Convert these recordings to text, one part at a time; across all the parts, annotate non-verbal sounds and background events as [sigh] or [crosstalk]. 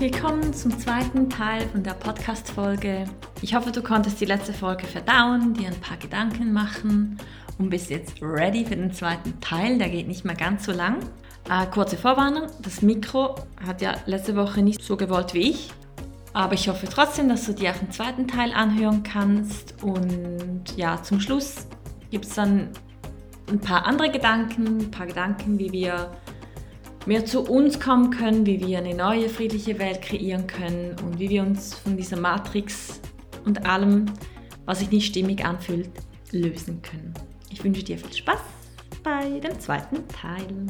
Willkommen zum zweiten Teil von der Podcast-Folge. Ich hoffe, du konntest die letzte Folge verdauen, dir ein paar Gedanken machen und bist jetzt ready für den zweiten Teil. Der geht nicht mehr ganz so lang. Äh, kurze Vorwarnung: Das Mikro hat ja letzte Woche nicht so gewollt wie ich. Aber ich hoffe trotzdem, dass du dir auch den zweiten Teil anhören kannst. Und ja, zum Schluss gibt es dann ein paar andere Gedanken, ein paar Gedanken, wie wir mehr zu uns kommen können, wie wir eine neue friedliche Welt kreieren können und wie wir uns von dieser Matrix und allem, was sich nicht stimmig anfühlt, lösen können. Ich wünsche dir viel Spaß bei dem zweiten Teil.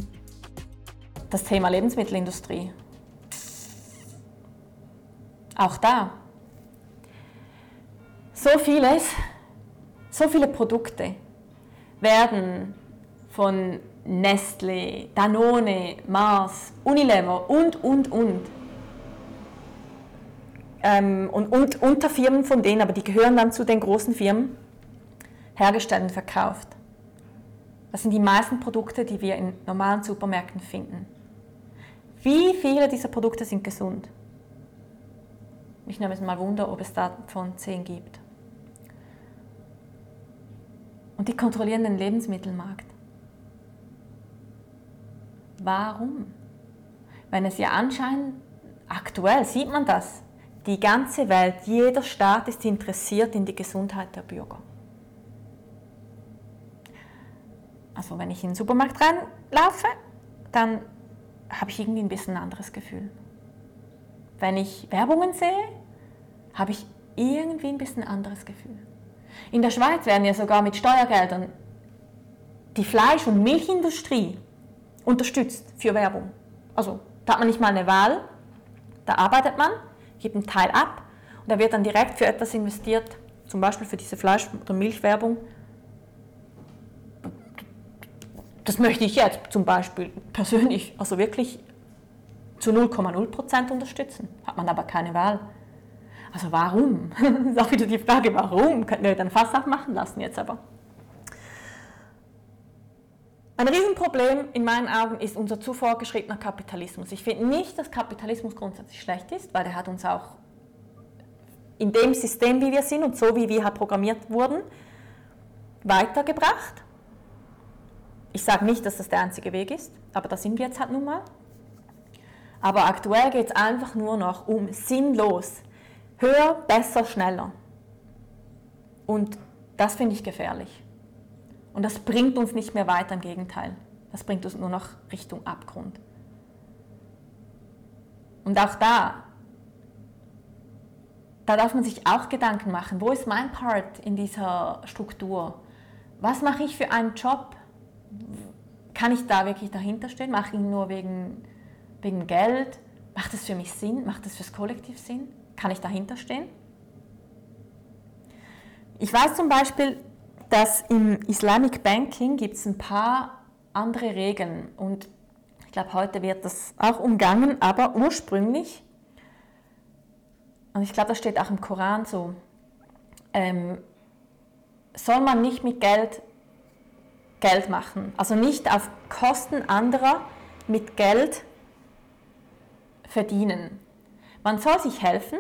Das Thema Lebensmittelindustrie auch da. So vieles, so viele Produkte werden von Nestle, Danone, Mars, Unilever und, und, und. Ähm, und, und Unterfirmen von denen, aber die gehören dann zu den großen Firmen, hergestellt und verkauft. Das sind die meisten Produkte, die wir in normalen Supermärkten finden. Wie viele dieser Produkte sind gesund? Ich nehme es mal Wunder, ob es davon 10 gibt. Und die kontrollieren den Lebensmittelmarkt. Warum? Wenn es ja anscheinend, aktuell sieht man das, die ganze Welt, jeder Staat ist interessiert in die Gesundheit der Bürger. Also wenn ich in den Supermarkt reinlaufe, dann habe ich irgendwie ein bisschen ein anderes Gefühl. Wenn ich Werbungen sehe, habe ich irgendwie ein bisschen anderes Gefühl. In der Schweiz werden ja sogar mit Steuergeldern die Fleisch- und Milchindustrie unterstützt für Werbung. Also da hat man nicht mal eine Wahl, da arbeitet man, gibt einen Teil ab und da wird dann direkt für etwas investiert, zum Beispiel für diese Fleisch- oder Milchwerbung. Das möchte ich jetzt zum Beispiel persönlich, also wirklich zu 0,0% unterstützen. Hat man aber keine Wahl. Also warum? [laughs] das ist auch wieder die Frage, warum? Könnten wir dann fast machen lassen jetzt aber. Ein Riesenproblem in meinen Augen ist unser zu vorgeschriebener Kapitalismus. Ich finde nicht, dass Kapitalismus grundsätzlich schlecht ist, weil er hat uns auch in dem System, wie wir sind und so, wie wir halt programmiert wurden, weitergebracht. Ich sage nicht, dass das der einzige Weg ist, aber da sind wir jetzt halt nun mal. Aber aktuell geht es einfach nur noch um sinnlos Höher, besser, schneller. Und das finde ich gefährlich. Und das bringt uns nicht mehr weiter, im Gegenteil. Das bringt uns nur noch Richtung Abgrund. Und auch da, da darf man sich auch Gedanken machen, wo ist mein Part in dieser Struktur? Was mache ich für einen Job? Kann ich da wirklich dahinter stehen? Mache ich ihn nur wegen, wegen Geld? Macht es für mich Sinn? Macht es fürs Kollektiv Sinn? Kann ich dahinter stehen? Ich weiß zum Beispiel, dass im Islamic Banking gibt es ein paar andere Regeln und ich glaube, heute wird das auch umgangen, aber ursprünglich, und ich glaube, das steht auch im Koran so, ähm, soll man nicht mit Geld Geld machen. Also nicht auf Kosten anderer mit Geld verdienen. Man soll sich helfen,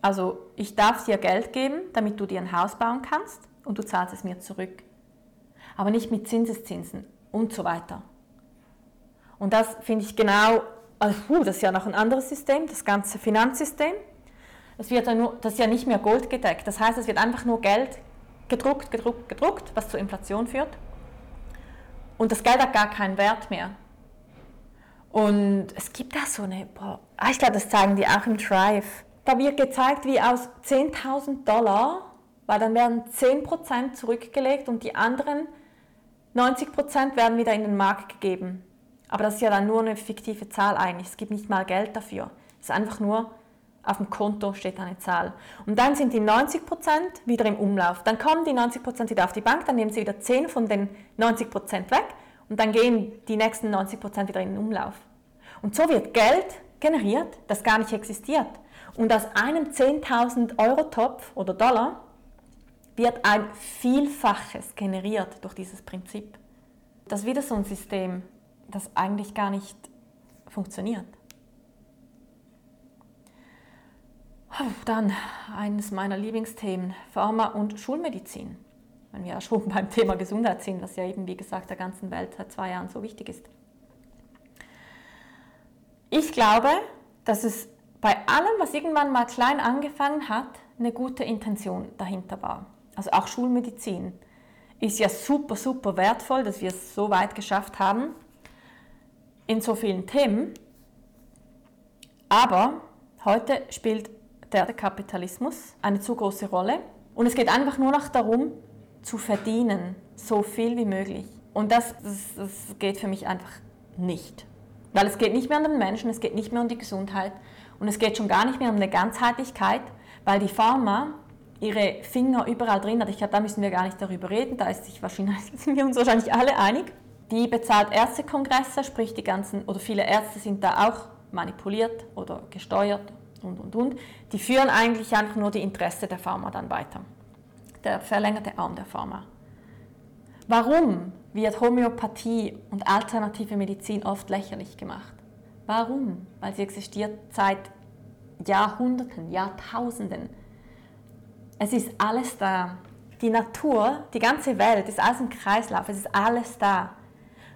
also ich darf dir Geld geben, damit du dir ein Haus bauen kannst und du zahlst es mir zurück. Aber nicht mit Zinseszinsen und so weiter. Und das finde ich genau, also, das ist ja noch ein anderes System, das ganze Finanzsystem. Das, wird ja nur, das ist ja nicht mehr goldgedeckt. Das heißt, es wird einfach nur Geld gedruckt, gedruckt, gedruckt, was zur Inflation führt. Und das Geld hat gar keinen Wert mehr. Und es gibt da so eine, boah, ah, ich glaube, das zeigen die auch im Drive. Da wird gezeigt, wie aus 10.000 Dollar, weil dann werden 10% zurückgelegt und die anderen 90% werden wieder in den Markt gegeben. Aber das ist ja dann nur eine fiktive Zahl eigentlich. Es gibt nicht mal Geld dafür. Es ist einfach nur, auf dem Konto steht eine Zahl. Und dann sind die 90% wieder im Umlauf. Dann kommen die 90% wieder auf die Bank, dann nehmen sie wieder 10 von den 90% weg und dann gehen die nächsten 90% wieder in den Umlauf. Und so wird Geld generiert, das gar nicht existiert. Und aus einem 10.000 Euro Topf oder Dollar wird ein Vielfaches generiert durch dieses Prinzip. Das ist wieder so ein System, das eigentlich gar nicht funktioniert. Dann eines meiner Lieblingsthemen, Pharma und Schulmedizin wenn wir ja schon [laughs] beim Thema Gesundheit sind, was ja eben, wie gesagt, der ganzen Welt seit zwei Jahren so wichtig ist. Ich glaube, dass es bei allem, was irgendwann mal klein angefangen hat, eine gute Intention dahinter war. Also auch Schulmedizin ist ja super, super wertvoll, dass wir es so weit geschafft haben in so vielen Themen. Aber heute spielt der Kapitalismus eine zu große Rolle und es geht einfach nur noch darum, zu verdienen, so viel wie möglich. Und das, das, das geht für mich einfach nicht. Weil es geht nicht mehr um den Menschen, es geht nicht mehr um die Gesundheit und es geht schon gar nicht mehr um eine Ganzheitlichkeit, weil die Pharma ihre Finger überall drin hat. Ich glaube, da müssen wir gar nicht darüber reden, da ist sich wahrscheinlich, [laughs] sind wir uns wahrscheinlich alle einig. Die bezahlt Ärztekongresse, sprich die ganzen, oder viele Ärzte sind da auch manipuliert oder gesteuert und, und, und. Die führen eigentlich einfach nur die Interesse der Pharma dann weiter der verlängerte Arm der Pharma. Warum wird Homöopathie und alternative Medizin oft lächerlich gemacht? Warum? Weil sie existiert seit Jahrhunderten, Jahrtausenden. Es ist alles da. Die Natur, die ganze Welt ist alles im Kreislauf, es ist alles da.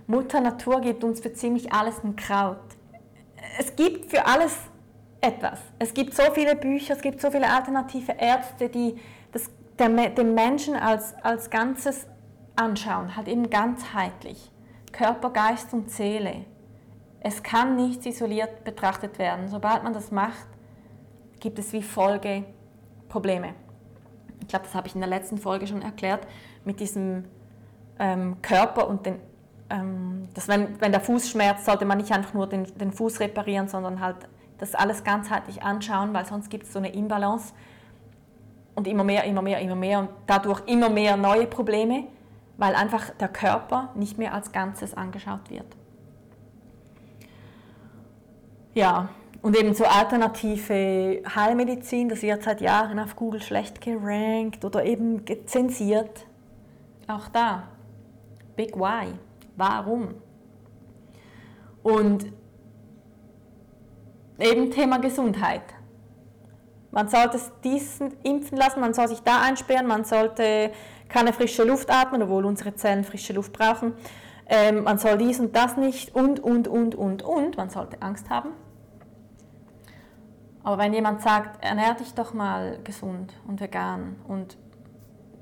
Mutter Natur gibt uns für ziemlich alles ein Kraut. Es gibt für alles etwas. Es gibt so viele Bücher, es gibt so viele alternative Ärzte, die das den Menschen als, als Ganzes anschauen, halt eben ganzheitlich. Körper, Geist und Seele. Es kann nicht isoliert betrachtet werden. Sobald man das macht, gibt es wie Folge Probleme. Ich glaube, das habe ich in der letzten Folge schon erklärt, mit diesem ähm, Körper und den, ähm, dass wenn, wenn der Fuß schmerzt, sollte man nicht einfach nur den, den Fuß reparieren, sondern halt das alles ganzheitlich anschauen, weil sonst gibt es so eine Imbalance und immer mehr, immer mehr, immer mehr und dadurch immer mehr neue Probleme, weil einfach der Körper nicht mehr als Ganzes angeschaut wird. Ja, und eben so alternative Heilmedizin, das wird seit Jahren auf Google schlecht gerankt oder eben zensiert. Auch da, Big Why, warum? Und eben Thema Gesundheit. Man sollte diesen impfen lassen, man soll sich da einsperren, man sollte keine frische Luft atmen, obwohl unsere Zellen frische Luft brauchen. Ähm, man soll dies und das nicht und, und, und, und, und. Man sollte Angst haben. Aber wenn jemand sagt, ernähr dich doch mal gesund und vegan und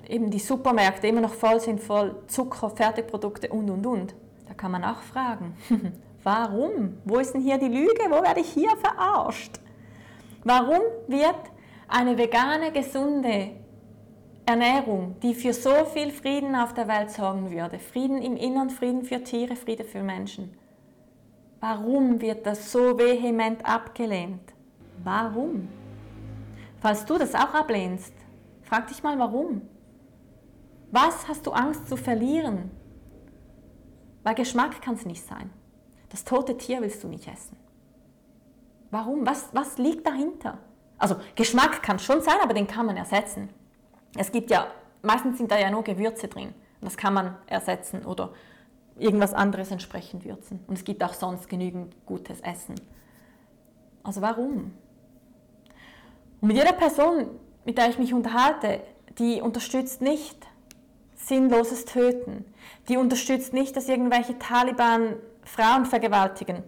eben die Supermärkte immer noch voll sind, voll Zucker, Fertigprodukte und, und, und, da kann man auch fragen, [laughs] warum? Wo ist denn hier die Lüge? Wo werde ich hier verarscht? Warum wird eine vegane, gesunde Ernährung, die für so viel Frieden auf der Welt sorgen würde, Frieden im Innern, Frieden für Tiere, Friede für Menschen, warum wird das so vehement abgelehnt? Warum? Falls du das auch ablehnst, frag dich mal warum. Was hast du Angst zu verlieren? Weil Geschmack kann es nicht sein. Das tote Tier willst du nicht essen. Warum? Was, was liegt dahinter? Also Geschmack kann schon sein, aber den kann man ersetzen. Es gibt ja, meistens sind da ja nur Gewürze drin. Das kann man ersetzen oder irgendwas anderes entsprechend würzen. Und es gibt auch sonst genügend gutes Essen. Also warum? Und mit jeder Person, mit der ich mich unterhalte, die unterstützt nicht sinnloses Töten. Die unterstützt nicht, dass irgendwelche Taliban Frauen vergewaltigen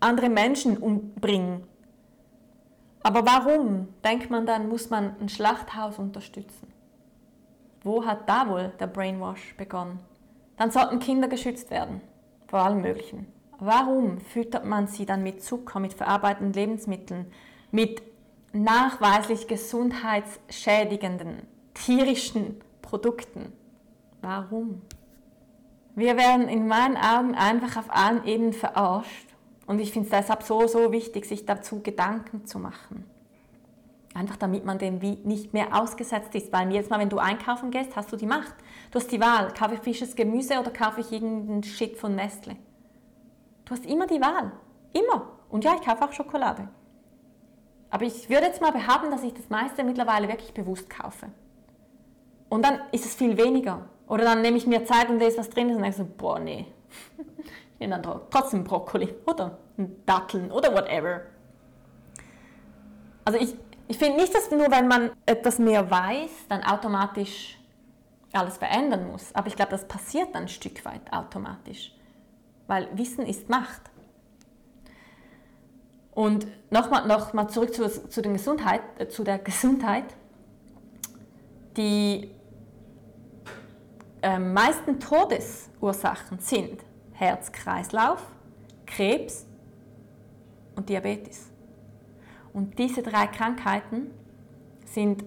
andere Menschen umbringen. Aber warum, denkt man dann, muss man ein Schlachthaus unterstützen? Wo hat da wohl der Brainwash begonnen? Dann sollten Kinder geschützt werden, vor allem Möglichen. Warum füttert man sie dann mit Zucker, mit verarbeiteten Lebensmitteln, mit nachweislich gesundheitsschädigenden tierischen Produkten? Warum? Wir werden in meinen Augen einfach auf allen Ebenen verarscht und ich finde es deshalb so, so wichtig, sich dazu Gedanken zu machen. Einfach damit man dem nicht mehr ausgesetzt ist. Weil jetzt mal, wenn du einkaufen gehst, hast du die Macht. Du hast die Wahl. Kaufe ich frisches Gemüse oder kaufe ich irgendeinen Shit von Nestle? Du hast immer die Wahl. Immer. Und ja, ich kaufe auch Schokolade. Aber ich würde jetzt mal behaupten, dass ich das meiste mittlerweile wirklich bewusst kaufe. Und dann ist es viel weniger. Oder dann nehme ich mir Zeit und lese, was drin ist und denke so, boah, nee. [laughs] Ich nehme dann trotzdem Brokkoli oder Datteln oder whatever. Also ich, ich finde nicht, dass nur wenn man etwas mehr weiß, dann automatisch alles verändern muss. Aber ich glaube, das passiert dann ein Stück weit automatisch. Weil Wissen ist Macht. Und nochmal noch mal zurück zu, zu, den Gesundheit, äh, zu der Gesundheit. Die äh, meisten Todesursachen sind Herz-Kreislauf, Krebs und Diabetes. Und diese drei Krankheiten sind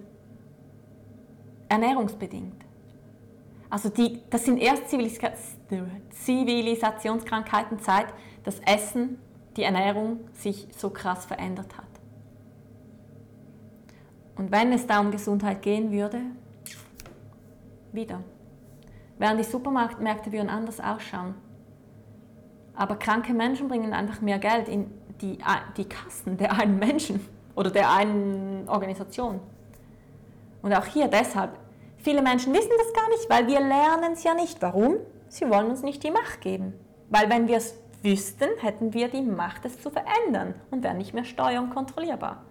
ernährungsbedingt. Also die, das sind erst Zivilisationskrankheiten seit das Essen, die Ernährung sich so krass verändert hat. Und wenn es da um Gesundheit gehen würde, wieder. Während die Supermärkte würden anders ausschauen. Aber kranke Menschen bringen einfach mehr Geld in die, die Kassen der einen Menschen oder der einen Organisation. Und auch hier deshalb, viele Menschen wissen das gar nicht, weil wir lernen es ja nicht. Warum? Sie wollen uns nicht die Macht geben. Weil wenn wir es wüssten, hätten wir die Macht, es zu verändern und wären nicht mehr steuer- und kontrollierbar.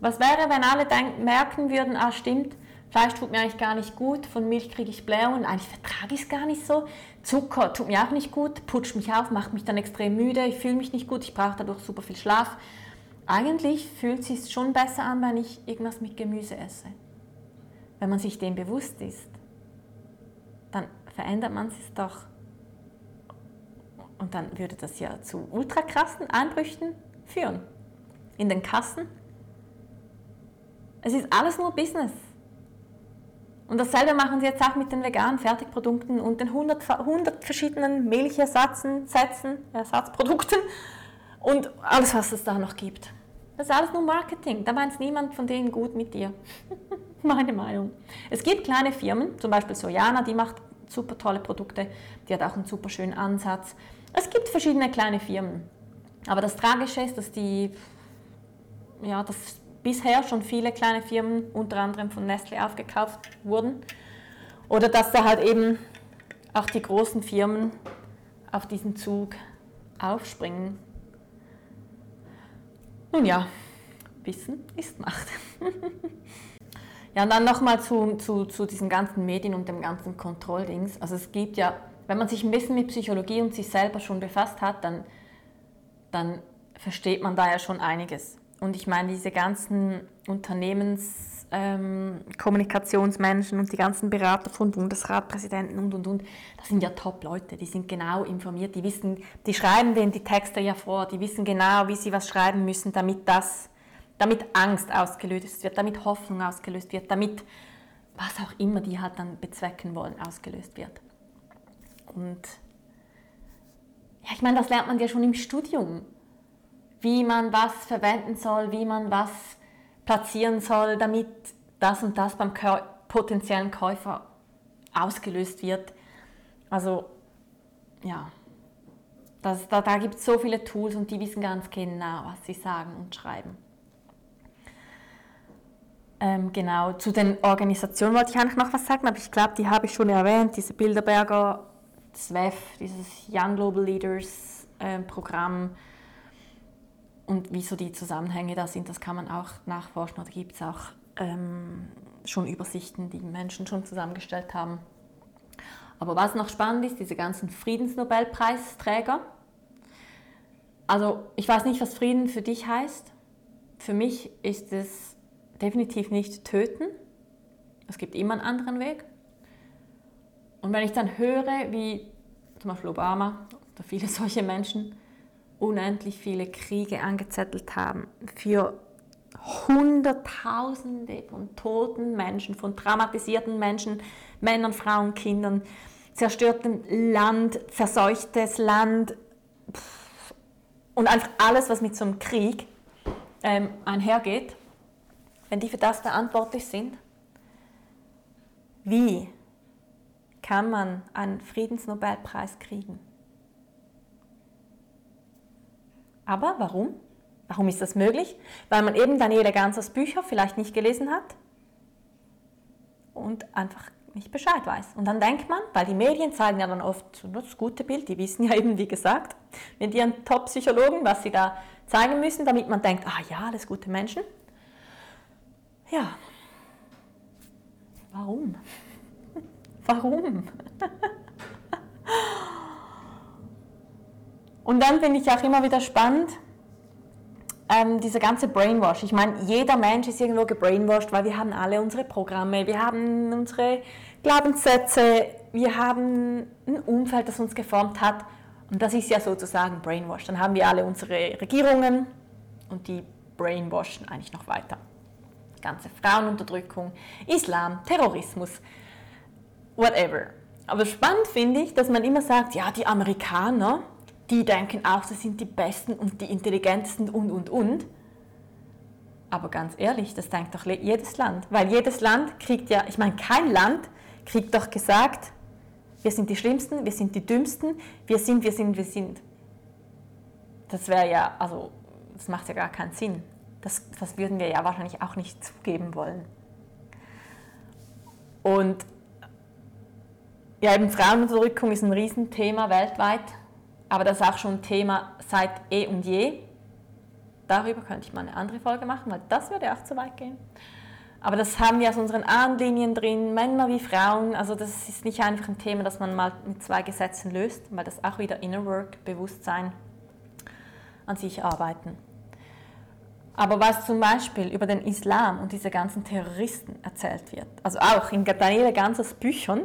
Was wäre, wenn alle merken würden, ah stimmt, Fleisch tut mir eigentlich gar nicht gut, von Milch kriege ich Blähungen, eigentlich vertrage ich es gar nicht so. Zucker tut mir auch nicht gut, putscht mich auf, macht mich dann extrem müde, ich fühle mich nicht gut, ich brauche dadurch super viel Schlaf. Eigentlich fühlt es sich schon besser an, wenn ich irgendwas mit Gemüse esse. Wenn man sich dem bewusst ist, dann verändert man es doch. Und dann würde das ja zu ultra krassen Einbrüchen führen. In den Kassen. Es ist alles nur Business. Und dasselbe machen sie jetzt auch mit den veganen Fertigprodukten und den 100, 100 verschiedenen Milchersatzen, Sätzen, Ersatzprodukten und alles, was es da noch gibt. Das ist alles nur Marketing. Da meint niemand von denen gut mit dir. [laughs] Meine Meinung. Es gibt kleine Firmen, zum Beispiel Sojana, die macht super tolle Produkte, die hat auch einen super schönen Ansatz. Es gibt verschiedene kleine Firmen. Aber das Tragische ist, dass die, ja, das bisher schon viele kleine Firmen, unter anderem von Nestle, aufgekauft wurden. Oder dass da halt eben auch die großen Firmen auf diesen Zug aufspringen. Nun ja, Wissen ist Macht. [laughs] ja, und dann nochmal zu, zu, zu diesen ganzen Medien und dem ganzen Kontrolldings. Also es gibt ja, wenn man sich ein bisschen mit Psychologie und sich selber schon befasst hat, dann, dann versteht man da ja schon einiges. Und ich meine, diese ganzen Unternehmenskommunikationsmenschen ähm, und die ganzen Berater von Bundesratpräsidenten und, und, und, das sind ja Top-Leute, die sind genau informiert, die wissen, die schreiben denen die Texte ja vor, die wissen genau, wie sie was schreiben müssen, damit das, damit Angst ausgelöst wird, damit Hoffnung ausgelöst wird, damit was auch immer die halt dann bezwecken wollen, ausgelöst wird. Und ja, ich meine, das lernt man ja schon im Studium wie man was verwenden soll, wie man was platzieren soll, damit das und das beim potenziellen Käufer ausgelöst wird. Also ja, das, da, da gibt es so viele Tools und die wissen ganz genau, was sie sagen und schreiben. Ähm, genau, zu den Organisationen wollte ich eigentlich noch was sagen, aber ich glaube, die habe ich schon erwähnt, diese Bilderberger SWEF, dieses Young Global Leaders äh, Programm, und wieso die Zusammenhänge da sind, das kann man auch nachforschen. Oder gibt es auch ähm, schon Übersichten, die Menschen schon zusammengestellt haben. Aber was noch spannend ist, diese ganzen Friedensnobelpreisträger, Also ich weiß nicht, was Frieden für dich heißt. Für mich ist es definitiv nicht töten. Es gibt immer einen anderen Weg. Und wenn ich dann höre, wie zum Beispiel Obama oder viele [laughs] solche Menschen unendlich viele Kriege angezettelt haben für Hunderttausende von toten Menschen, von traumatisierten Menschen, Männern, Frauen, Kindern, zerstörtem Land, verseuchtes Land und einfach alles, was mit so einem Krieg ähm, einhergeht, wenn die für das verantwortlich sind, wie kann man einen Friedensnobelpreis kriegen? Aber warum? Warum ist das möglich? Weil man eben Daniele Ganzers Bücher vielleicht nicht gelesen hat und einfach nicht Bescheid weiß. Und dann denkt man, weil die Medien zeigen ja dann oft das gute Bild, die wissen [laughs] ja eben, wie gesagt, mit ihren Top-Psychologen, was sie da zeigen müssen, damit man denkt, ah ja, alles gute Menschen. Ja. Warum? [laughs] Warum? Und dann finde ich auch immer wieder spannend, ähm, dieser ganze Brainwash. Ich meine, jeder Mensch ist irgendwo gebrainwashed, weil wir haben alle unsere Programme, wir haben unsere Glaubenssätze, wir haben ein Umfeld, das uns geformt hat. Und das ist ja sozusagen Brainwash. Dann haben wir alle unsere Regierungen und die brainwashen eigentlich noch weiter. Ganze Frauenunterdrückung, Islam, Terrorismus, whatever. Aber spannend finde ich, dass man immer sagt, ja, die Amerikaner, die denken auch, sie sind die Besten und die Intelligentesten und, und, und. Aber ganz ehrlich, das denkt doch jedes Land. Weil jedes Land kriegt ja, ich meine, kein Land kriegt doch gesagt, wir sind die Schlimmsten, wir sind die Dümmsten, wir sind, wir sind, wir sind. Das wäre ja, also, das macht ja gar keinen Sinn. Das, das würden wir ja wahrscheinlich auch nicht zugeben wollen. Und ja, eben Frauenunterdrückung ist ein Riesenthema weltweit. Aber das ist auch schon ein Thema seit eh und je. Darüber könnte ich mal eine andere Folge machen, weil das würde auch zu weit gehen. Aber das haben wir aus unseren Ahnenlinien drin, Männer wie Frauen. Also das ist nicht einfach ein Thema, das man mal mit zwei Gesetzen löst, weil das auch wieder Inner Work, Bewusstsein an sich arbeiten. Aber was zum Beispiel über den Islam und diese ganzen Terroristen erzählt wird, also auch in Daniele Ganzers Büchern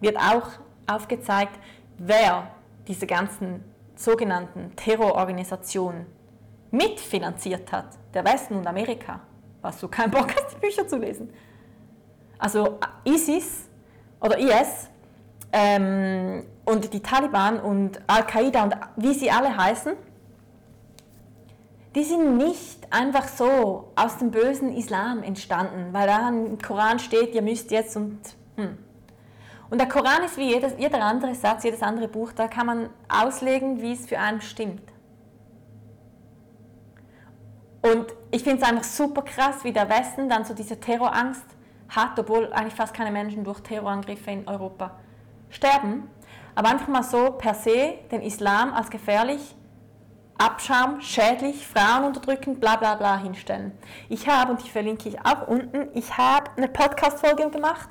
wird auch aufgezeigt, wer diese ganzen sogenannten Terrororganisationen mitfinanziert hat, der Westen und Amerika, hast du keinen Bock hast, die Bücher zu lesen. Also ISIS oder IS ähm, und die Taliban und Al-Qaida und wie sie alle heißen, die sind nicht einfach so aus dem bösen Islam entstanden, weil da im Koran steht, ihr müsst jetzt und hm, und der Koran ist wie jedes, jeder andere Satz, jedes andere Buch, da kann man auslegen, wie es für einen stimmt. Und ich finde es einfach super krass, wie der Westen dann so diese Terrorangst hat, obwohl eigentlich fast keine Menschen durch Terrorangriffe in Europa sterben. Aber einfach mal so per se den Islam als gefährlich, Abschaum, schädlich, Frauen unterdrücken, bla bla bla hinstellen. Ich habe, und die verlinke ich auch unten, ich habe eine Podcast-Folge gemacht.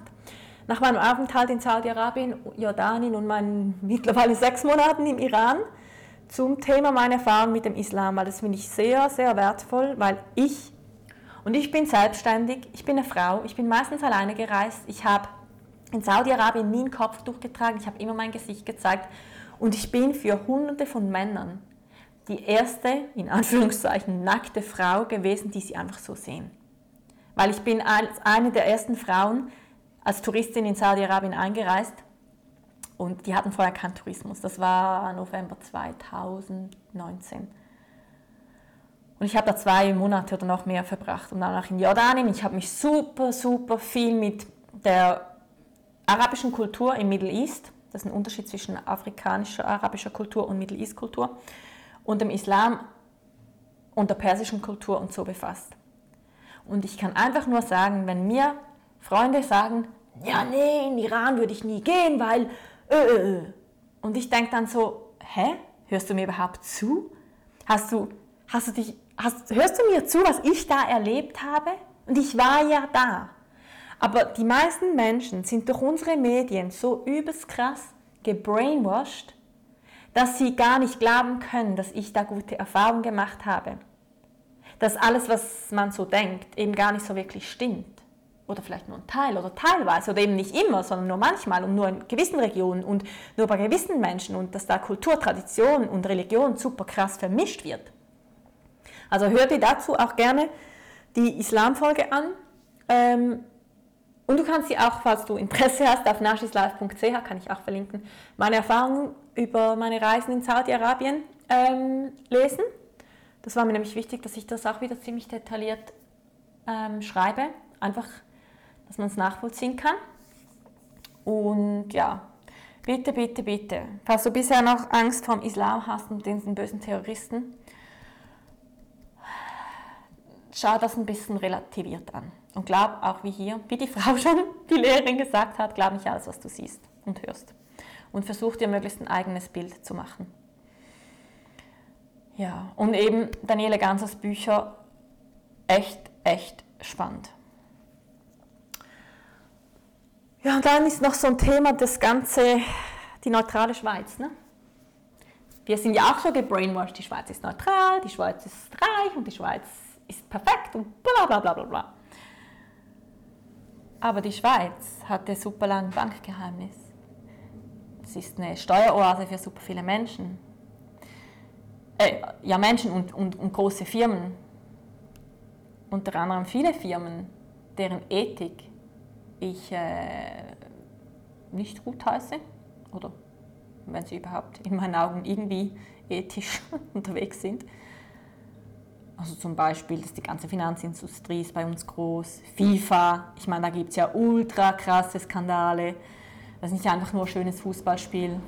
Nach meinem Aufenthalt in Saudi-Arabien, Jordanien und meinen mittlerweile sechs Monaten im Iran zum Thema meiner Erfahrung mit dem Islam, weil das finde ich sehr, sehr wertvoll, weil ich, und ich bin selbstständig, ich bin eine Frau, ich bin meistens alleine gereist, ich habe in Saudi-Arabien nie einen Kopf durchgetragen, ich habe immer mein Gesicht gezeigt. Und ich bin für hunderte von Männern die erste, in Anführungszeichen, nackte Frau gewesen, die sie einfach so sehen. Weil ich bin als eine der ersten Frauen, als Touristin in Saudi-Arabien eingereist und die hatten vorher keinen Tourismus. Das war November 2019. Und ich habe da zwei Monate oder noch mehr verbracht und danach in Jordanien. Ich habe mich super, super viel mit der arabischen Kultur im Middle East, das ist ein Unterschied zwischen afrikanischer, arabischer Kultur und Middle East Kultur, und dem Islam und der persischen Kultur und so befasst. Und ich kann einfach nur sagen, wenn mir Freunde sagen, ja, nee, in Iran würde ich nie gehen, weil... Äh, äh. äh. Und ich denke dann so, hä? Hörst du mir überhaupt zu? Hast du, hast du dich, hast, hörst du mir zu, was ich da erlebt habe? Und ich war ja da. Aber die meisten Menschen sind durch unsere Medien so übelst krass gebrainwashed, dass sie gar nicht glauben können, dass ich da gute Erfahrungen gemacht habe. Dass alles, was man so denkt, eben gar nicht so wirklich stimmt. Oder vielleicht nur ein Teil oder teilweise oder eben nicht immer, sondern nur manchmal und nur in gewissen Regionen und nur bei gewissen Menschen und dass da Kultur, Tradition und Religion super krass vermischt wird. Also hör dir dazu auch gerne die Islamfolge an. Ähm, und du kannst sie auch, falls du Interesse hast, auf nashislife.ch, kann ich auch verlinken, meine Erfahrungen über meine Reisen in Saudi-Arabien ähm, lesen. Das war mir nämlich wichtig, dass ich das auch wieder ziemlich detailliert ähm, schreibe. Einfach, dass man es nachvollziehen kann. Und ja, bitte, bitte, bitte, falls du bisher noch Angst vor dem Islam hast und den bösen Terroristen, schau das ein bisschen relativiert an. Und glaub auch wie hier, wie die [laughs] Frau schon, die Lehrerin gesagt hat, glaub nicht alles, was du siehst und hörst. Und versuch dir möglichst ein eigenes Bild zu machen. Ja, und eben Daniele Gansers Bücher echt, echt spannend. Ja, und dann ist noch so ein Thema das Ganze, die neutrale Schweiz. Ne? Wir sind ja auch schon gebrainwashed, die Schweiz ist neutral, die Schweiz ist reich und die Schweiz ist perfekt und bla bla bla bla bla. Aber die Schweiz hat ein super langes Bankgeheimnis. Es ist eine Steueroase für super viele Menschen. Äh, ja, Menschen und, und, und große Firmen. Unter anderem viele Firmen, deren Ethik ich äh, nicht gut heiße. Oder wenn sie überhaupt in meinen Augen irgendwie ethisch [laughs] unterwegs sind. Also zum Beispiel, dass die ganze Finanzindustrie ist bei uns groß, FIFA, ich meine, da gibt es ja ultra krasse Skandale. Das ist nicht einfach nur ein schönes Fußballspiel.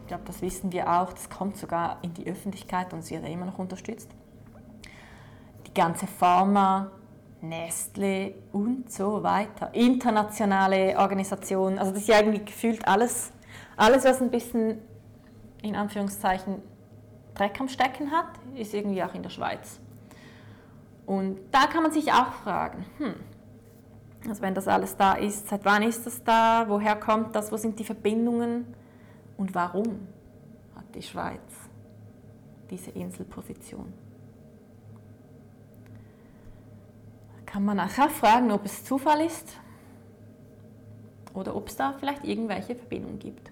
Ich glaube, das wissen wir auch. Das kommt sogar in die Öffentlichkeit und es wird immer noch unterstützt. Die ganze Pharma, Nestle und so weiter. Internationale Organisationen. Also das ist ja irgendwie gefühlt alles, alles was ein bisschen in Anführungszeichen Dreck am Stecken hat, ist irgendwie auch in der Schweiz. Und da kann man sich auch fragen, hm, also wenn das alles da ist, seit wann ist das da, woher kommt das, wo sind die Verbindungen und warum hat die Schweiz diese Inselposition? Kann man auch fragen, ob es Zufall ist oder ob es da vielleicht irgendwelche Verbindungen gibt.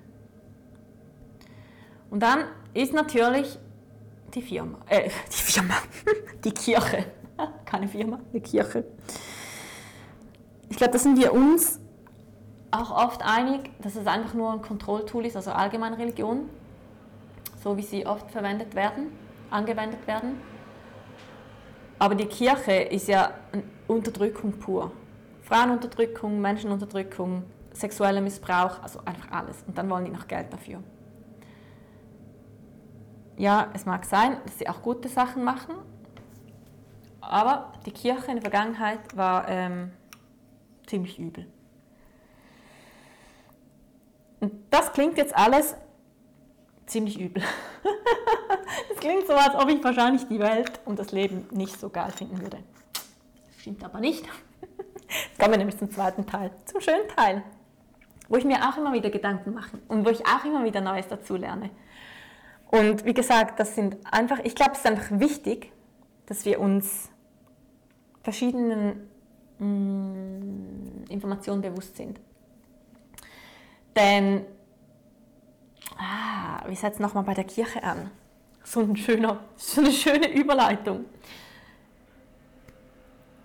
Und dann ist natürlich die Firma, äh, [laughs] die Firma, die Kirche, [laughs] keine Firma, die Kirche. Ich glaube, da sind wir uns auch oft einig, dass es einfach nur ein Kontrolltool ist, also allgemeine Religion, so wie sie oft verwendet werden, angewendet werden. Aber die Kirche ist ja Unterdrückung pur. Frauenunterdrückung, Menschenunterdrückung, sexueller Missbrauch, also einfach alles. Und dann wollen die noch Geld dafür ja, es mag sein, dass sie auch gute Sachen machen, aber die Kirche in der Vergangenheit war ähm, ziemlich übel. Und das klingt jetzt alles ziemlich übel. [laughs] Es klingt so, als ob ich wahrscheinlich die Welt und das Leben nicht so geil finden würde. Das stimmt aber nicht. Jetzt kommen wir nämlich zum zweiten Teil, zum schönen Teil, wo ich mir auch immer wieder Gedanken mache und wo ich auch immer wieder Neues dazu lerne. Und wie gesagt, das sind einfach, ich glaube, es ist einfach wichtig, dass wir uns verschiedenen mm, Informationen bewusst sind. Denn, ah, wie setzt nochmal bei der Kirche an? So, ein schöner, so eine schöne Überleitung.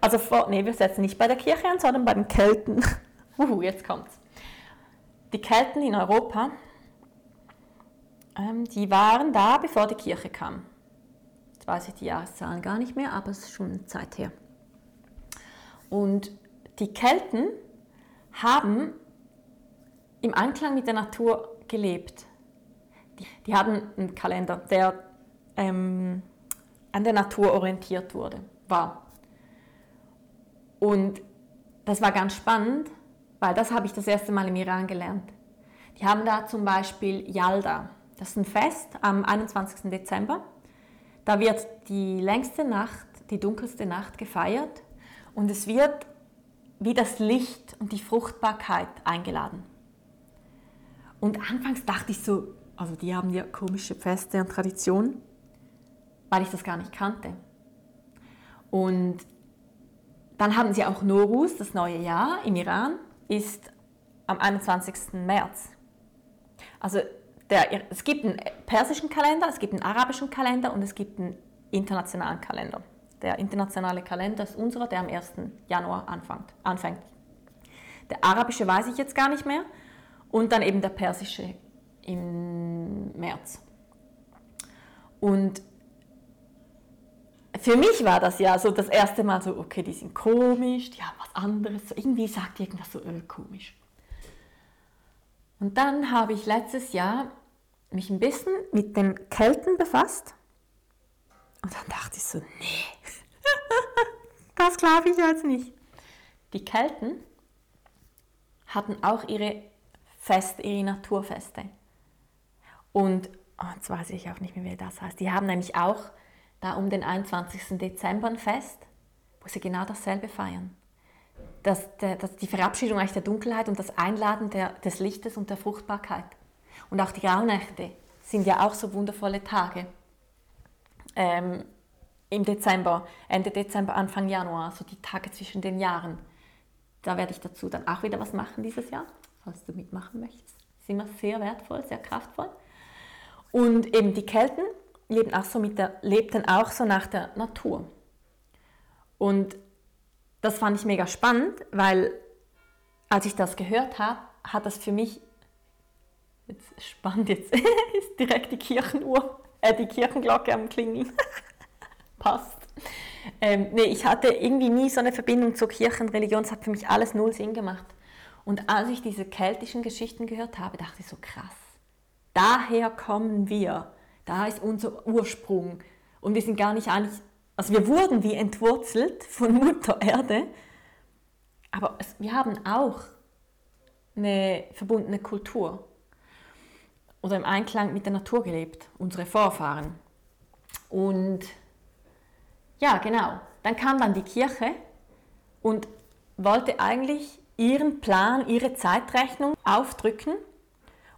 Also, vor, nee, wir setzen nicht bei der Kirche an, sondern bei den Kelten. [laughs] uh, jetzt kommt's. Die Kelten in Europa ähm, die waren da, bevor die Kirche kam. Jetzt weiß ich die Jahreszahlen gar nicht mehr, aber es ist schon eine Zeit her. Und die Kelten haben im Einklang mit der Natur gelebt. Die, die haben einen Kalender, der ähm, an der Natur orientiert wurde, war. Und das war ganz spannend, weil das habe ich das erste Mal im Iran gelernt. Die haben da zum Beispiel Yalda. Das ist ein Fest am 21. Dezember. Da wird die längste Nacht, die dunkelste Nacht gefeiert und es wird wie das Licht und die Fruchtbarkeit eingeladen. Und anfangs dachte ich so, also die haben ja komische Feste und Traditionen, weil ich das gar nicht kannte. Und dann haben sie auch Norus, das neue Jahr im Iran, ist am 21. März. Also der, es gibt einen persischen Kalender, es gibt einen arabischen Kalender und es gibt einen internationalen Kalender. Der internationale Kalender ist unserer, der am 1. Januar anfängt. anfängt. Der arabische weiß ich jetzt gar nicht mehr. Und dann eben der persische im März. Und für mich war das ja so das erste Mal so, okay, die sind komisch, die haben was anderes, so irgendwie sagt irgendwas so öh, komisch. Und dann habe ich letztes Jahr mich ein bisschen mit den Kelten befasst. Und dann dachte ich so, nee, [laughs] das glaube ich jetzt nicht. Die Kelten hatten auch ihre Feste, ihre Naturfeste. Und oh, jetzt weiß ich auch nicht mehr, wie das heißt. Die haben nämlich auch da um den 21. Dezember ein Fest, wo sie genau dasselbe feiern. Das, der, das, die Verabschiedung eigentlich der Dunkelheit und das Einladen der, des Lichtes und der Fruchtbarkeit. Und auch die Rauhnächte sind ja auch so wundervolle Tage. Ähm, Im Dezember, Ende Dezember, Anfang Januar, so die Tage zwischen den Jahren. Da werde ich dazu dann auch wieder was machen dieses Jahr, falls du mitmachen möchtest. Ist immer sehr wertvoll, sehr kraftvoll. Und eben die Kelten leben auch so mit der, lebten auch so nach der Natur. Und das fand ich mega spannend, weil als ich das gehört habe, hat das für mich Jetzt spannend, jetzt [laughs] ist direkt die Kirchenuhr, äh, die Kirchenglocke am Klingeln. [laughs] Passt. Ähm, nee, ich hatte irgendwie nie so eine Verbindung zur Kirchenreligion, es hat für mich alles null Sinn gemacht. Und als ich diese keltischen Geschichten gehört habe, dachte ich so krass. Daher kommen wir. Da ist unser Ursprung. Und wir sind gar nicht eigentlich, also wir wurden wie entwurzelt von Mutter Erde, aber es, wir haben auch eine verbundene Kultur oder im Einklang mit der Natur gelebt, unsere Vorfahren. Und ja, genau, dann kam dann die Kirche und wollte eigentlich ihren Plan, ihre Zeitrechnung aufdrücken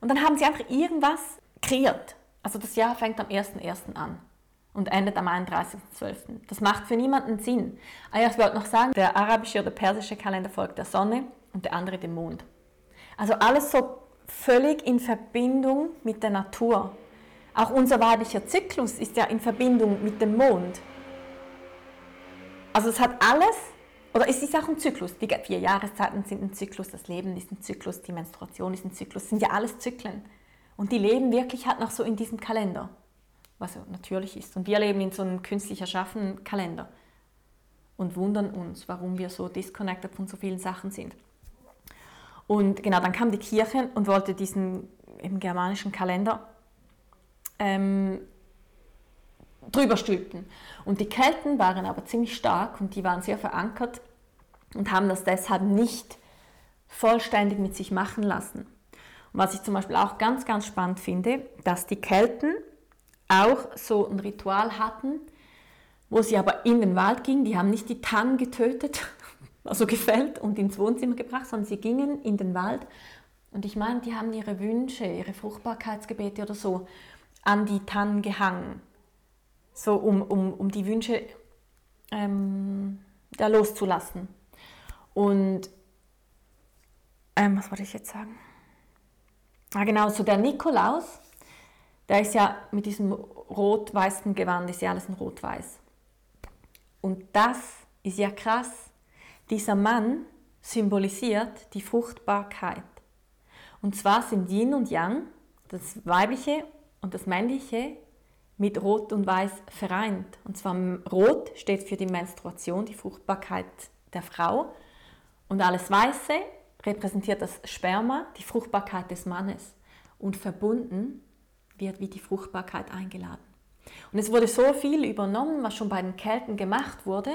und dann haben sie einfach irgendwas kreiert. Also das Jahr fängt am 1.1. an und endet am 31.12. Das macht für niemanden Sinn. Ah ja, ich wollte noch sagen, der arabische oder persische Kalender folgt der Sonne und der andere dem Mond. Also alles so völlig in Verbindung mit der Natur. Auch unser weiblicher Zyklus ist ja in Verbindung mit dem Mond. Also es hat alles, oder es ist auch ein Zyklus. Die vier Jahreszeiten sind ein Zyklus, das Leben ist ein Zyklus, die Menstruation ist ein Zyklus, sind ja alles Zyklen. Und die leben wirklich halt noch so in diesem Kalender, was natürlich ist. Und wir leben in so einem künstlich erschaffenen Kalender und wundern uns, warum wir so disconnected von so vielen Sachen sind. Und genau, dann kam die Kirche und wollte diesen im germanischen Kalender ähm, drüber stülpen. Und die Kelten waren aber ziemlich stark und die waren sehr verankert und haben das deshalb nicht vollständig mit sich machen lassen. Und was ich zum Beispiel auch ganz, ganz spannend finde, dass die Kelten auch so ein Ritual hatten, wo sie aber in den Wald gingen, die haben nicht die Tannen getötet, [laughs] also gefällt und ins Wohnzimmer gebracht, sondern sie gingen in den Wald und ich meine, die haben ihre Wünsche, ihre Fruchtbarkeitsgebete oder so an die Tannen gehangen, so um, um, um die Wünsche ähm, da loszulassen. Und ähm, was wollte ich jetzt sagen? Ah, genau, so der Nikolaus, der ist ja mit diesem rot-weißen Gewand, ist ja alles in rot-weiß. Und das ist ja krass, dieser Mann symbolisiert die Fruchtbarkeit. Und zwar sind Yin und Yang, das weibliche und das männliche, mit Rot und Weiß vereint. Und zwar Rot steht für die Menstruation, die Fruchtbarkeit der Frau. Und alles Weiße repräsentiert das Sperma, die Fruchtbarkeit des Mannes. Und verbunden wird wie die Fruchtbarkeit eingeladen. Und es wurde so viel übernommen, was schon bei den Kelten gemacht wurde,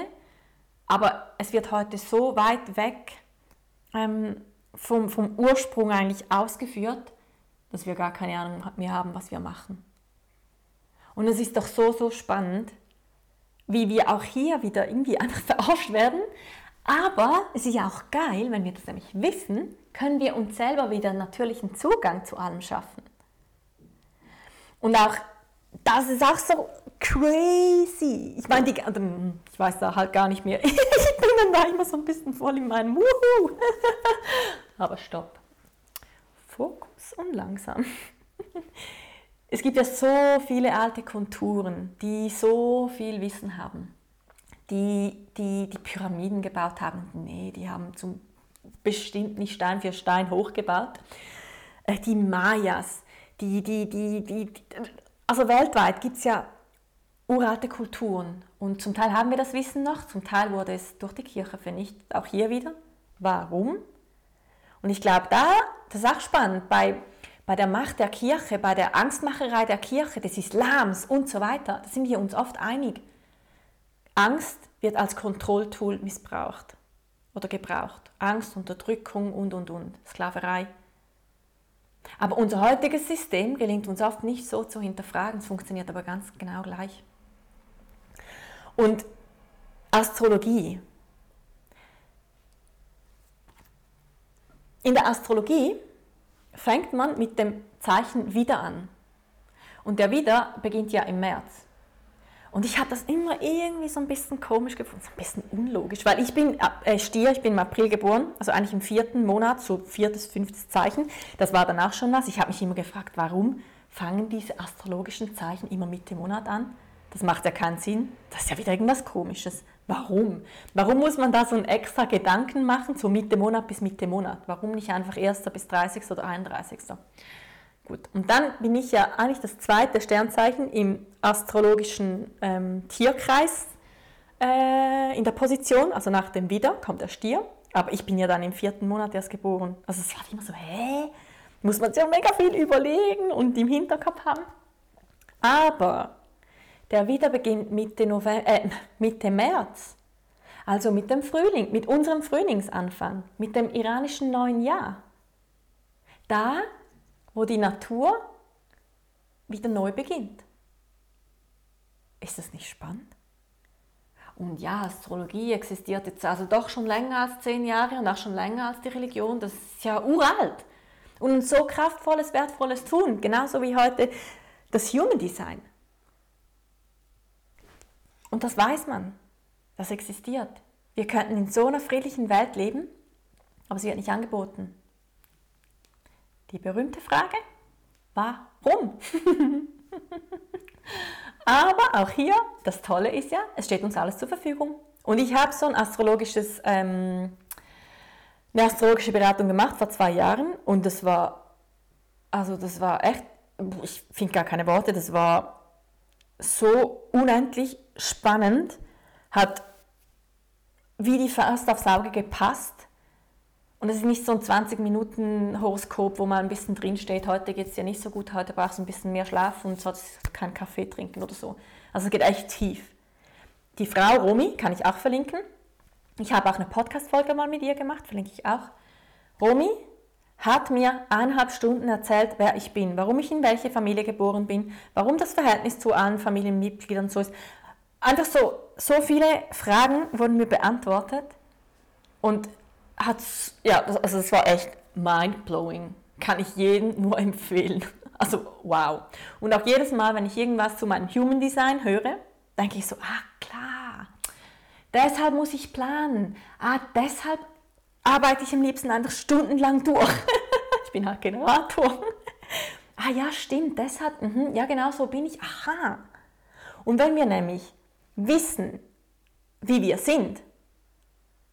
aber es wird heute so weit weg ähm, vom, vom Ursprung eigentlich ausgeführt, dass wir gar keine Ahnung mehr haben, was wir machen. Und es ist doch so, so spannend, wie wir auch hier wieder irgendwie [laughs] einfach verarscht werden. Aber es ist ja auch geil, wenn wir das nämlich wissen, können wir uns selber wieder natürlichen Zugang zu allem schaffen. Und auch, das ist auch so crazy. Ich meine, die, also, ich weiß da halt gar nicht mehr. [laughs] ich bin dann da immer so ein bisschen voll in meinem Wuhu. [laughs] Aber stopp. Fokus und langsam. Es gibt ja so viele alte Kulturen, die so viel Wissen haben, die die, die Pyramiden gebaut haben. Nee, die haben zum bestimmt nicht Stein für Stein hochgebaut. Äh, die Mayas, die, die, die, die, also weltweit gibt es ja uralte Kulturen und zum Teil haben wir das Wissen noch, zum Teil wurde es durch die Kirche vernichtet, auch hier wieder. Warum? Und ich glaube, da, das ist auch spannend, bei, bei der Macht der Kirche, bei der Angstmacherei der Kirche, des Islams und so weiter, da sind wir uns oft einig. Angst wird als Kontrolltool missbraucht oder gebraucht. Angst, Unterdrückung und, und, und, Sklaverei. Aber unser heutiges System gelingt uns oft nicht so zu hinterfragen, es funktioniert aber ganz genau gleich. Und Astrologie. In der Astrologie fängt man mit dem Zeichen Wieder an. Und der Wieder beginnt ja im März. Und ich habe das immer irgendwie so ein bisschen komisch gefunden, so ein bisschen unlogisch, weil ich bin äh, Stier, ich bin im April geboren, also eigentlich im vierten Monat, so viertes, fünftes Zeichen. Das war danach schon was. Ich habe mich immer gefragt, warum fangen diese astrologischen Zeichen immer Mitte Monat an? Das macht ja keinen Sinn. Das ist ja wieder irgendwas Komisches. Warum? Warum muss man da so einen extra Gedanken machen, so Mitte Monat bis Mitte Monat? Warum nicht einfach 1. bis 30. oder 31.? Gut, und dann bin ich ja eigentlich das zweite Sternzeichen im astrologischen ähm, Tierkreis äh, in der Position, also nach dem Widder kommt der Stier, aber ich bin ja dann im vierten Monat erst geboren. Also es war immer so, hä? Muss man sich ja mega viel überlegen und im Hinterkopf haben. Aber der Widder beginnt Mitte, November, äh, [laughs] Mitte März, also mit dem Frühling, mit unserem Frühlingsanfang, mit dem iranischen neuen Jahr. Da wo die Natur wieder neu beginnt. Ist das nicht spannend? Und ja, Astrologie existiert jetzt also doch schon länger als zehn Jahre und auch schon länger als die Religion. Das ist ja uralt. Und ein so kraftvolles, wertvolles Tun, genauso wie heute das Human Design. Und das weiß man. Das existiert. Wir könnten in so einer friedlichen Welt leben, aber sie wird nicht angeboten. Die berühmte Frage, warum? [laughs] Aber auch hier, das Tolle ist ja, es steht uns alles zur Verfügung. Und ich habe so ein astrologisches, ähm, eine astrologische Beratung gemacht vor zwei Jahren und das war, also das war echt, ich finde gar keine Worte, das war so unendlich spannend, hat wie die Faust aufs Auge gepasst und es ist nicht so ein 20-Minuten-Horoskop, wo man ein bisschen drinsteht, heute geht es dir nicht so gut, heute brauchst du ein bisschen mehr Schlaf und sollst keinen Kaffee trinken oder so. Also es geht echt tief. Die Frau Romi kann ich auch verlinken. Ich habe auch eine Podcast-Folge mal mit ihr gemacht, verlinke ich auch. Romi hat mir eineinhalb Stunden erzählt, wer ich bin, warum ich in welche Familie geboren bin, warum das Verhältnis zu allen Familienmitgliedern so ist. Einfach so, so viele Fragen wurden mir beantwortet und hat ja, also es war echt mind-blowing. Kann ich jedem nur [laughs] empfehlen. Also wow. Und auch jedes Mal, wenn ich irgendwas zu meinem Human Design höre, denke ich so, ah klar, deshalb muss ich planen. Ah, deshalb arbeite ich am liebsten einfach stundenlang durch. [laughs] ich bin halt Generator. ah ja, stimmt, deshalb, mh, ja genau so bin ich. Aha. Und wenn wir nämlich wissen, wie wir sind,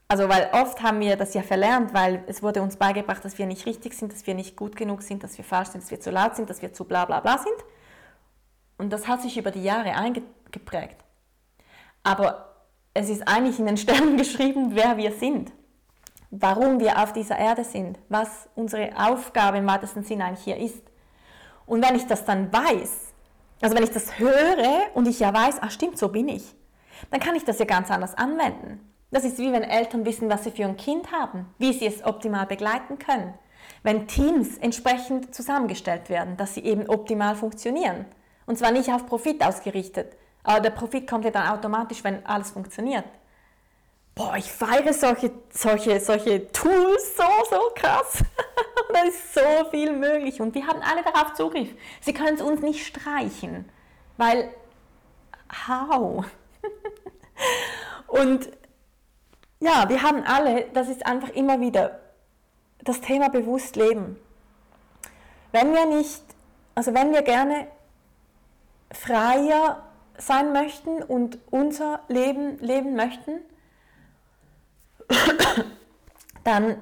also weil oft haben wir das ja verlernt, weil es wurde uns beigebracht, dass wir nicht richtig sind, dass wir nicht gut genug sind, dass wir falsch sind, dass wir zu laut sind, dass wir zu bla bla bla sind. Und das hat sich über die Jahre eingeprägt. Aber es ist eigentlich in den Sternen [laughs] geschrieben, wer wir sind, warum wir auf dieser Erde sind, was unsere Aufgabe im weitesten Sinne eigentlich hier ist. Und wenn ich das dann weiß, also wenn ich das höre und ich ja weiß, ach stimmt, so bin ich, dann kann ich das ja ganz anders anwenden. Das ist wie wenn Eltern wissen, was sie für ein Kind haben, wie sie es optimal begleiten können. Wenn Teams entsprechend zusammengestellt werden, dass sie eben optimal funktionieren. Und zwar nicht auf Profit ausgerichtet, aber der Profit kommt ja dann automatisch, wenn alles funktioniert. Boah, ich feiere solche, solche, solche Tools so, so krass. [laughs] da ist so viel möglich und wir haben alle darauf Zugriff. Sie können es uns nicht streichen, weil, how? [laughs] und ja, wir haben alle, das ist einfach immer wieder das Thema bewusst leben. Wenn wir nicht, also wenn wir gerne freier sein möchten und unser Leben leben möchten, dann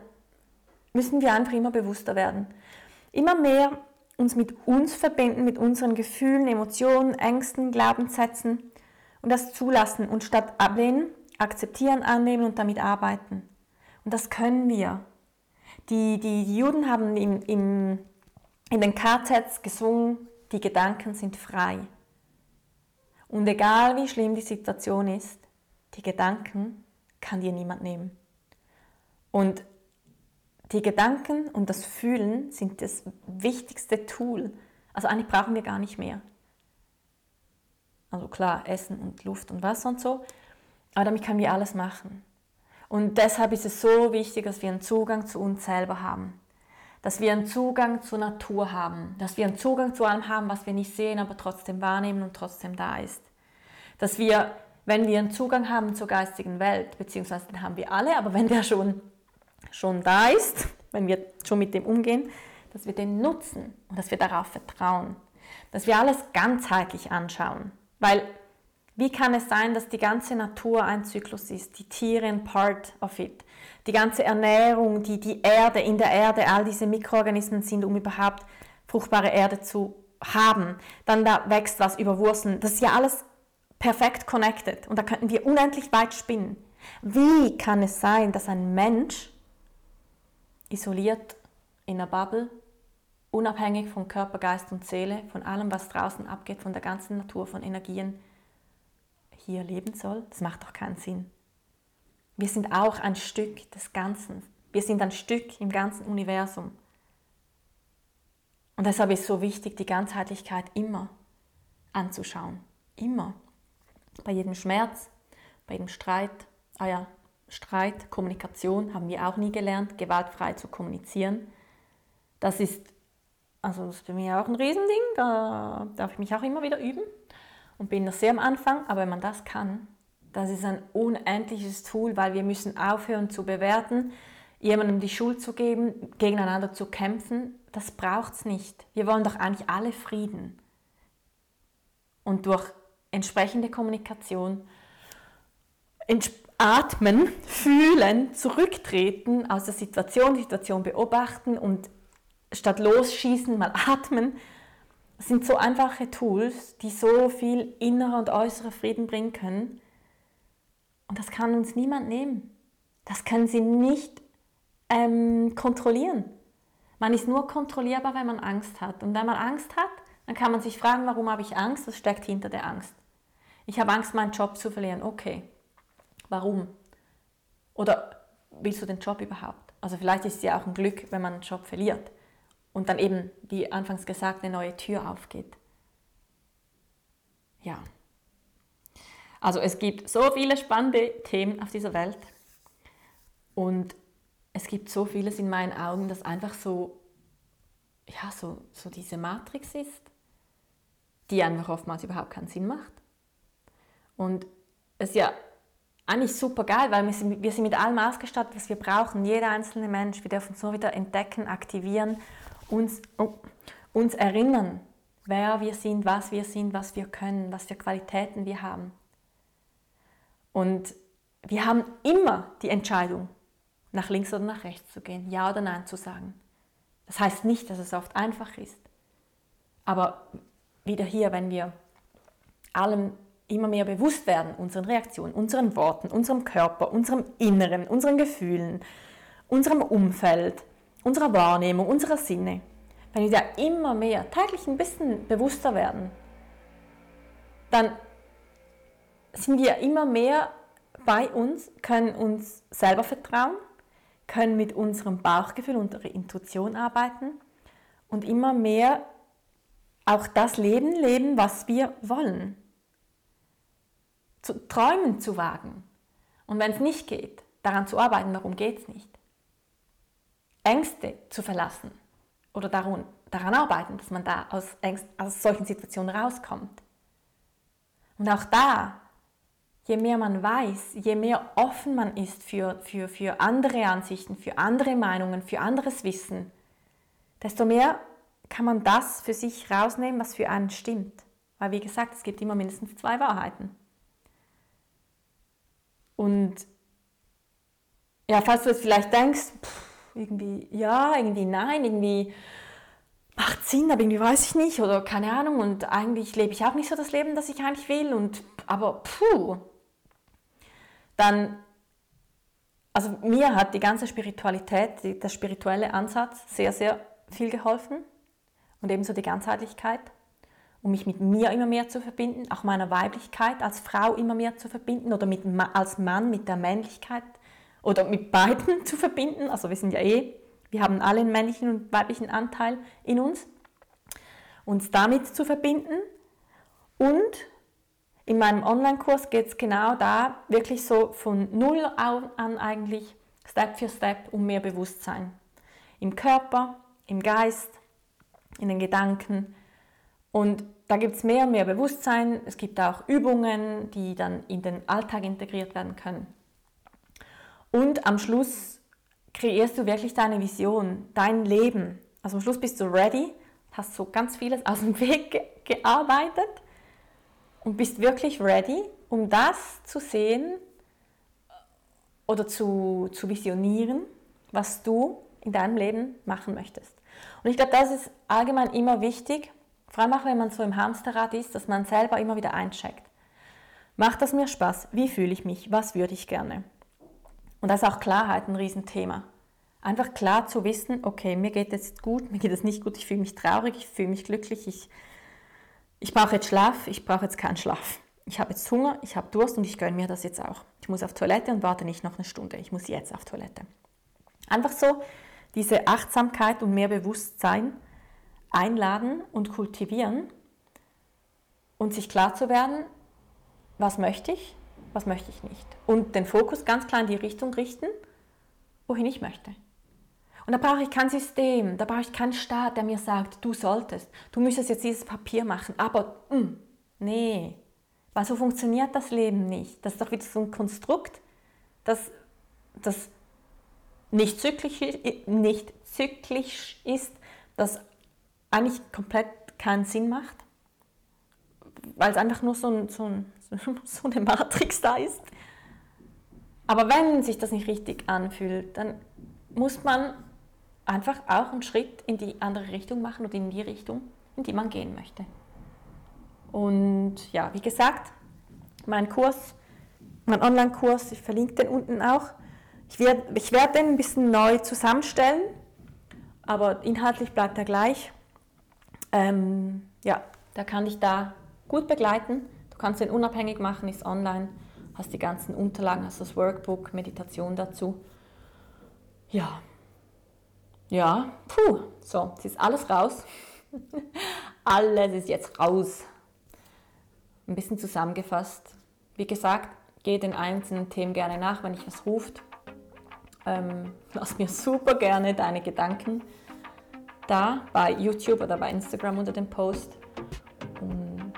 müssen wir einfach immer bewusster werden. Immer mehr uns mit uns verbinden, mit unseren Gefühlen, Emotionen, Ängsten, Glaubenssätzen und das zulassen und statt ablehnen, akzeptieren, annehmen und damit arbeiten. Und das können wir. Die, die, die Juden haben im, im, in den KZs gesungen, die Gedanken sind frei. Und egal wie schlimm die Situation ist, die Gedanken kann dir niemand nehmen. Und die Gedanken und das Fühlen sind das wichtigste Tool. Also eigentlich brauchen wir gar nicht mehr. Also klar, Essen und Luft und Wasser und so, aber damit können wir alles machen. Und deshalb ist es so wichtig, dass wir einen Zugang zu uns selber haben. Dass wir einen Zugang zur Natur haben. Dass wir einen Zugang zu allem haben, was wir nicht sehen, aber trotzdem wahrnehmen und trotzdem da ist. Dass wir, wenn wir einen Zugang haben zur geistigen Welt, beziehungsweise den haben wir alle, aber wenn der schon schon da ist, wenn wir schon mit dem umgehen, dass wir den nutzen und dass wir darauf vertrauen. Dass wir alles ganzheitlich anschauen. Weil wie kann es sein, dass die ganze Natur ein Zyklus ist, die Tiere ein Part of it, die ganze Ernährung, die, die Erde in der Erde, all diese Mikroorganismen sind, um überhaupt fruchtbare Erde zu haben. Dann da wächst was über Wurzeln. Das ist ja alles perfekt connected und da könnten wir unendlich weit spinnen. Wie kann es sein, dass ein Mensch isoliert in einer Bubble, unabhängig von Körper, Geist und Seele, von allem, was draußen abgeht, von der ganzen Natur, von Energien, hier leben soll. Das macht doch keinen Sinn. Wir sind auch ein Stück des Ganzen. Wir sind ein Stück im ganzen Universum. Und deshalb ist es so wichtig, die Ganzheitlichkeit immer anzuschauen. Immer. Bei jedem Schmerz, bei jedem Streit. Ah ja, Streit, Kommunikation haben wir auch nie gelernt, gewaltfrei zu kommunizieren. Das ist, also das ist für mich auch ein Riesending, da darf ich mich auch immer wieder üben und bin noch sehr am Anfang, aber wenn man das kann, das ist ein unendliches Tool, weil wir müssen aufhören zu bewerten, jemandem die Schuld zu geben, gegeneinander zu kämpfen, das braucht es nicht. Wir wollen doch eigentlich alle Frieden. Und durch entsprechende Kommunikation atmen, fühlen, zurücktreten aus der Situation, die Situation beobachten und statt losschießen mal atmen. Sind so einfache Tools, die so viel innerer und äußerer Frieden bringen können. Und das kann uns niemand nehmen. Das können sie nicht ähm, kontrollieren. Man ist nur kontrollierbar, wenn man Angst hat. Und wenn man Angst hat, dann kann man sich fragen, warum habe ich Angst? Was steckt hinter der Angst? Ich habe Angst, meinen Job zu verlieren. Okay, Warum? Oder willst du den Job überhaupt? Also vielleicht ist es ja auch ein Glück, wenn man einen Job verliert und dann eben, wie anfangs gesagt, eine neue Tür aufgeht. Ja. Also es gibt so viele spannende Themen auf dieser Welt und es gibt so vieles in meinen Augen, das einfach so, ja, so, so diese Matrix ist, die einfach oftmals überhaupt keinen Sinn macht. Und es ja eigentlich super geil, weil wir sind, wir sind mit allem ausgestattet, was wir brauchen. Jeder einzelne Mensch. Wir dürfen uns nur wieder entdecken, aktivieren, uns, oh, uns erinnern, wer wir sind, was wir sind, was wir können, was für Qualitäten wir haben. Und wir haben immer die Entscheidung, nach links oder nach rechts zu gehen, ja oder nein zu sagen. Das heißt nicht, dass es oft einfach ist. Aber wieder hier, wenn wir allem immer mehr bewusst werden, unseren Reaktionen, unseren Worten, unserem Körper, unserem Inneren, unseren Gefühlen, unserem Umfeld, unserer Wahrnehmung, unserer Sinne. Wenn wir da immer mehr täglich ein bisschen bewusster werden, dann sind wir immer mehr bei uns, können uns selber vertrauen, können mit unserem Bauchgefühl, unserer Intuition arbeiten und immer mehr auch das Leben leben, was wir wollen zu träumen zu wagen. Und wenn es nicht geht, daran zu arbeiten, warum geht es nicht? Ängste zu verlassen oder daran, daran arbeiten, dass man da aus, Ängst, aus solchen Situationen rauskommt. Und auch da, je mehr man weiß, je mehr offen man ist für, für, für andere Ansichten, für andere Meinungen, für anderes Wissen, desto mehr kann man das für sich rausnehmen, was für einen stimmt. Weil wie gesagt, es gibt immer mindestens zwei Wahrheiten. Und ja, falls du jetzt vielleicht denkst, pff, irgendwie ja, irgendwie nein, irgendwie macht Sinn, aber irgendwie weiß ich nicht oder keine Ahnung. Und eigentlich lebe ich auch nicht so das Leben, das ich eigentlich will. Und aber puh, dann, also mir hat die ganze Spiritualität, der spirituelle Ansatz sehr, sehr viel geholfen. Und ebenso die Ganzheitlichkeit, um mich mit mir immer mehr zu verbinden, auch meiner Weiblichkeit als Frau immer mehr zu verbinden oder mit, als Mann mit der Männlichkeit oder mit beiden [laughs] zu verbinden. Also wir sind ja eh, wir haben alle einen männlichen und weiblichen Anteil in uns. Uns damit zu verbinden. Und in meinem Online-Kurs geht es genau da, wirklich so von Null an eigentlich, Step für Step, um mehr Bewusstsein. Im Körper, im Geist, in den Gedanken. Und da gibt es mehr und mehr Bewusstsein. Es gibt auch Übungen, die dann in den Alltag integriert werden können. Und am Schluss kreierst du wirklich deine Vision, dein Leben. Also am Schluss bist du ready, hast so ganz vieles aus dem [laughs] Weg ge gearbeitet und bist wirklich ready, um das zu sehen oder zu, zu visionieren, was du in deinem Leben machen möchtest. Und ich glaube, das ist allgemein immer wichtig, vor allem auch wenn man so im Hamsterrad ist, dass man selber immer wieder eincheckt. Macht das mir Spaß? Wie fühle ich mich? Was würde ich gerne? Und da ist auch Klarheit ein Riesenthema. Einfach klar zu wissen, okay, mir geht es jetzt gut, mir geht es nicht gut, ich fühle mich traurig, ich fühle mich glücklich, ich, ich brauche jetzt Schlaf, ich brauche jetzt keinen Schlaf. Ich habe jetzt Hunger, ich habe Durst und ich gönne mir das jetzt auch. Ich muss auf Toilette und warte nicht noch eine Stunde, ich muss jetzt auf Toilette. Einfach so diese Achtsamkeit und mehr Bewusstsein einladen und kultivieren und sich klar zu werden, was möchte ich, was möchte ich nicht. Und den Fokus ganz klar in die Richtung richten, wohin ich möchte. Und da brauche ich kein System, da brauche ich keinen Staat, der mir sagt, du solltest, du müsstest jetzt dieses Papier machen, aber mh, hm, nee, weil so funktioniert das Leben nicht. Das ist doch wieder so ein Konstrukt, das, das nicht, zyklisch, nicht zyklisch ist, das eigentlich komplett keinen Sinn macht, weil es einfach nur so, ein, so, ein, [laughs] so eine Matrix da ist. Aber wenn sich das nicht richtig anfühlt, dann muss man einfach auch einen Schritt in die andere Richtung machen oder in die Richtung, in die man gehen möchte. Und ja, wie gesagt, mein Kurs, mein Online-Kurs, ich verlinke den unten auch. Ich werde, ich werde den ein bisschen neu zusammenstellen, aber inhaltlich bleibt er gleich. Ähm, ja, da kann ich da gut begleiten. Du kannst den unabhängig machen, ist online, hast die ganzen Unterlagen, hast das Workbook, Meditation dazu. Ja, ja, puh, so, jetzt ist alles raus. [laughs] alles ist jetzt raus. Ein bisschen zusammengefasst. Wie gesagt, gehe den einzelnen Themen gerne nach, wenn ich was ruft. Ähm, [laughs] lass mir super gerne deine Gedanken da bei YouTube oder bei Instagram unter dem Post. Und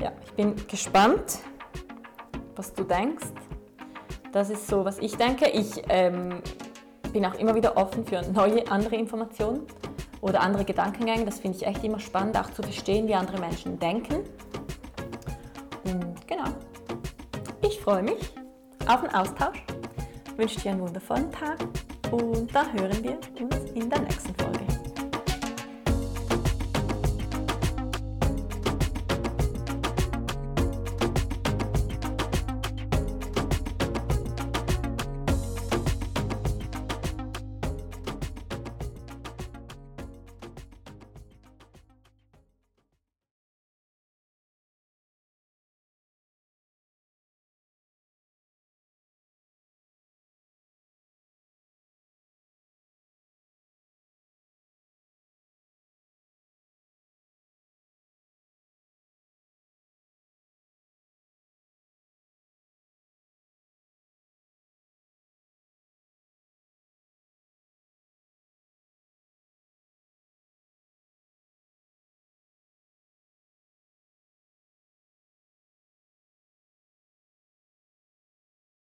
ja, ich bin gespannt, was du denkst. Das ist so, was ich denke. Ich ähm, bin auch immer wieder offen für neue, andere Informationen oder andere Gedankengänge. Das finde ich echt immer spannend, auch zu verstehen, wie andere Menschen denken. Und genau, ich freue mich auf den Austausch, wünsche dir einen wundervollen Tag und dann hören wir uns in der nächsten Folge.